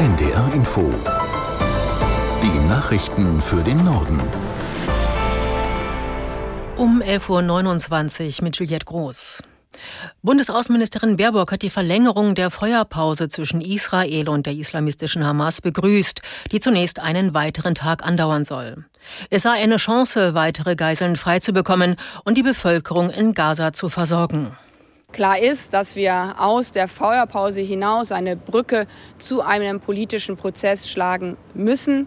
NDR Info. Die Nachrichten für den Norden. Um 11.29 Uhr mit Juliette Groß. Bundesaußenministerin Baerbock hat die Verlängerung der Feuerpause zwischen Israel und der islamistischen Hamas begrüßt, die zunächst einen weiteren Tag andauern soll. Es sei eine Chance, weitere Geiseln freizubekommen und die Bevölkerung in Gaza zu versorgen. Klar ist, dass wir aus der Feuerpause hinaus eine Brücke zu einem politischen Prozess schlagen müssen.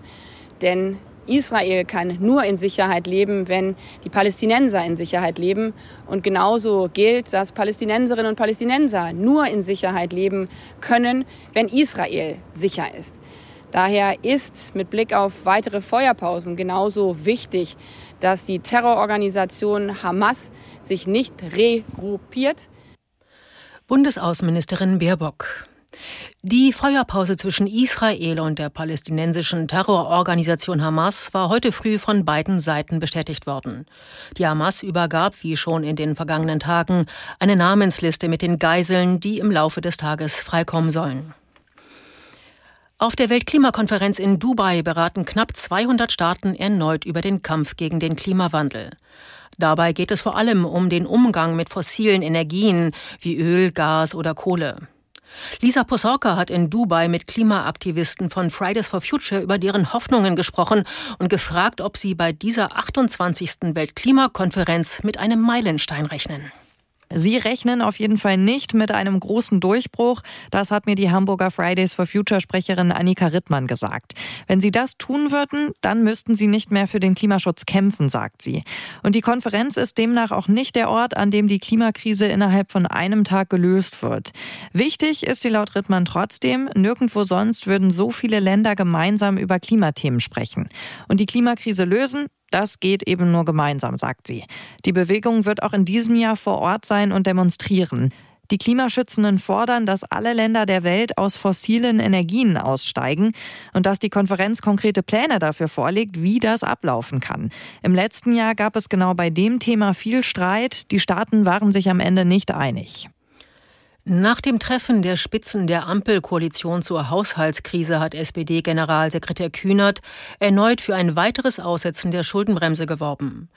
Denn Israel kann nur in Sicherheit leben, wenn die Palästinenser in Sicherheit leben. Und genauso gilt, dass Palästinenserinnen und Palästinenser nur in Sicherheit leben können, wenn Israel sicher ist. Daher ist mit Blick auf weitere Feuerpausen genauso wichtig, dass die Terrororganisation Hamas sich nicht regruppiert. Bundesaußenministerin Baerbock. Die Feuerpause zwischen Israel und der palästinensischen Terrororganisation Hamas war heute früh von beiden Seiten bestätigt worden. Die Hamas übergab, wie schon in den vergangenen Tagen, eine Namensliste mit den Geiseln, die im Laufe des Tages freikommen sollen. Auf der Weltklimakonferenz in Dubai beraten knapp 200 Staaten erneut über den Kampf gegen den Klimawandel. Dabei geht es vor allem um den Umgang mit fossilen Energien wie Öl, Gas oder Kohle. Lisa Posorka hat in Dubai mit Klimaaktivisten von Fridays for Future über deren Hoffnungen gesprochen und gefragt, ob sie bei dieser 28. Weltklimakonferenz mit einem Meilenstein rechnen. Sie rechnen auf jeden Fall nicht mit einem großen Durchbruch. Das hat mir die Hamburger Fridays for Future Sprecherin Annika Rittmann gesagt. Wenn Sie das tun würden, dann müssten Sie nicht mehr für den Klimaschutz kämpfen, sagt sie. Und die Konferenz ist demnach auch nicht der Ort, an dem die Klimakrise innerhalb von einem Tag gelöst wird. Wichtig ist sie laut Rittmann trotzdem, nirgendwo sonst würden so viele Länder gemeinsam über Klimathemen sprechen. Und die Klimakrise lösen, das geht eben nur gemeinsam, sagt sie. Die Bewegung wird auch in diesem Jahr vor Ort sein und demonstrieren. Die Klimaschützenden fordern, dass alle Länder der Welt aus fossilen Energien aussteigen und dass die Konferenz konkrete Pläne dafür vorlegt, wie das ablaufen kann. Im letzten Jahr gab es genau bei dem Thema viel Streit. Die Staaten waren sich am Ende nicht einig. Nach dem Treffen der Spitzen der Ampelkoalition zur Haushaltskrise hat SPD-Generalsekretär Kühnert erneut für ein weiteres Aussetzen der Schuldenbremse geworben.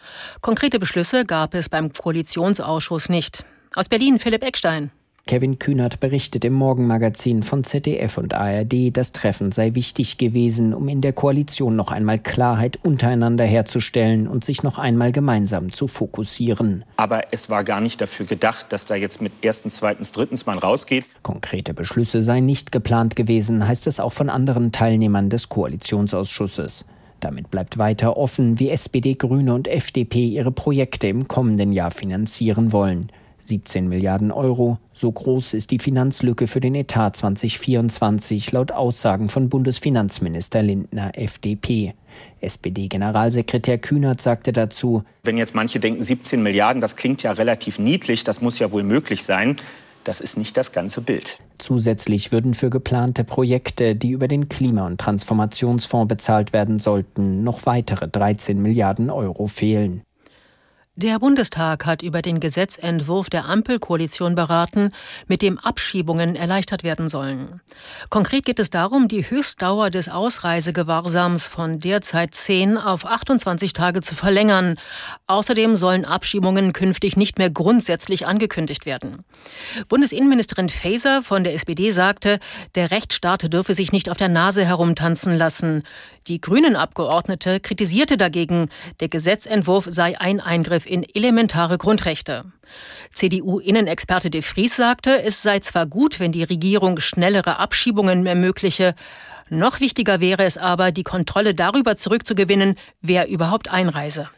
Konkrete Beschlüsse gab es beim Koalitionsausschuss nicht. Aus Berlin Philipp Eckstein. Kevin Kühnert berichtet im Morgenmagazin von ZDF und ARD, das Treffen sei wichtig gewesen, um in der Koalition noch einmal Klarheit untereinander herzustellen und sich noch einmal gemeinsam zu fokussieren. Aber es war gar nicht dafür gedacht, dass da jetzt mit erstens, zweitens, drittens man rausgeht. Konkrete Beschlüsse seien nicht geplant gewesen, heißt es auch von anderen Teilnehmern des Koalitionsausschusses. Damit bleibt weiter offen, wie SPD, Grüne und FDP ihre Projekte im kommenden Jahr finanzieren wollen. 17 Milliarden Euro. So groß ist die Finanzlücke für den Etat 2024 laut Aussagen von Bundesfinanzminister Lindner FDP. SPD-Generalsekretär Kühnert sagte dazu, Wenn jetzt manche denken, 17 Milliarden, das klingt ja relativ niedlich, das muss ja wohl möglich sein. Das ist nicht das ganze Bild. Zusätzlich würden für geplante Projekte, die über den Klima- und Transformationsfonds bezahlt werden sollten, noch weitere 13 Milliarden Euro fehlen. Der Bundestag hat über den Gesetzentwurf der Ampelkoalition beraten, mit dem Abschiebungen erleichtert werden sollen. Konkret geht es darum, die Höchstdauer des Ausreisegewahrsams von derzeit 10 auf 28 Tage zu verlängern. Außerdem sollen Abschiebungen künftig nicht mehr grundsätzlich angekündigt werden. Bundesinnenministerin Faeser von der SPD sagte, der Rechtsstaat dürfe sich nicht auf der Nase herumtanzen lassen. Die Grünen-Abgeordnete kritisierte dagegen, der Gesetzentwurf sei ein In elementare Grundrechte. CDU-Innenexperte de Vries sagte, es sei zwar gut, wenn die Regierung schnellere Abschiebungen ermögliche, noch wichtiger wäre es aber, die Kontrolle darüber zurückzugewinnen, wer überhaupt einreise.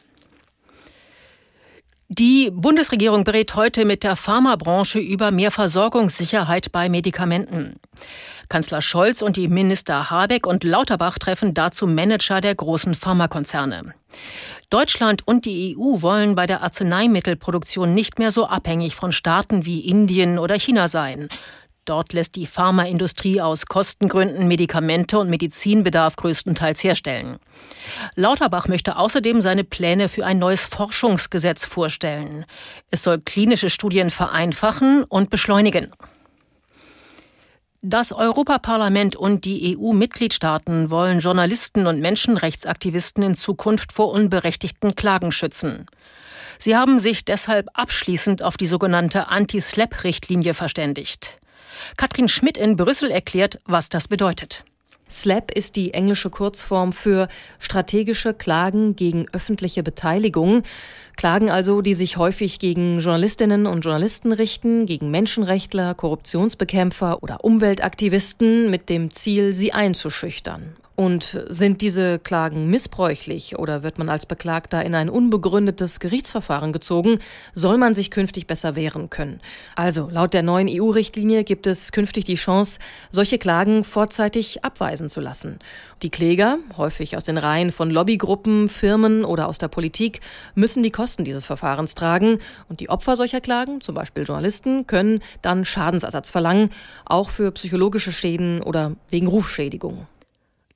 Die Bundesregierung berät heute mit der Pharmabranche über mehr Versorgungssicherheit bei Medikamenten. Kanzler Scholz und die Minister Habeck und Lauterbach treffen dazu Manager der großen Pharmakonzerne. Deutschland und die EU wollen bei der Arzneimittelproduktion nicht mehr so abhängig von Staaten wie Indien oder China sein. Dort lässt die Pharmaindustrie aus Kostengründen Medikamente und Medizinbedarf größtenteils herstellen. Lauterbach möchte außerdem seine Pläne für ein neues Forschungsgesetz vorstellen. Es soll klinische Studien vereinfachen und beschleunigen. Das Europaparlament und die EU-Mitgliedstaaten wollen Journalisten und Menschenrechtsaktivisten in Zukunft vor unberechtigten Klagen schützen. Sie haben sich deshalb abschließend auf die sogenannte Anti-SLAP-Richtlinie verständigt. Katrin Schmidt in Brüssel erklärt, was das bedeutet. SLAP ist die englische Kurzform für strategische Klagen gegen öffentliche Beteiligung. Klagen also, die sich häufig gegen Journalistinnen und Journalisten richten, gegen Menschenrechtler, Korruptionsbekämpfer oder Umweltaktivisten mit dem Ziel, sie einzuschüchtern. Und sind diese Klagen missbräuchlich oder wird man als Beklagter in ein unbegründetes Gerichtsverfahren gezogen, soll man sich künftig besser wehren können. Also, laut der neuen EU-Richtlinie gibt es künftig die Chance, solche Klagen vorzeitig abweisen zu lassen. Die Kläger, häufig aus den Reihen von Lobbygruppen, Firmen oder aus der Politik, müssen die Kosten dieses Verfahrens tragen und die Opfer solcher Klagen, zum Beispiel Journalisten, können dann Schadensersatz verlangen, auch für psychologische Schäden oder wegen Rufschädigung.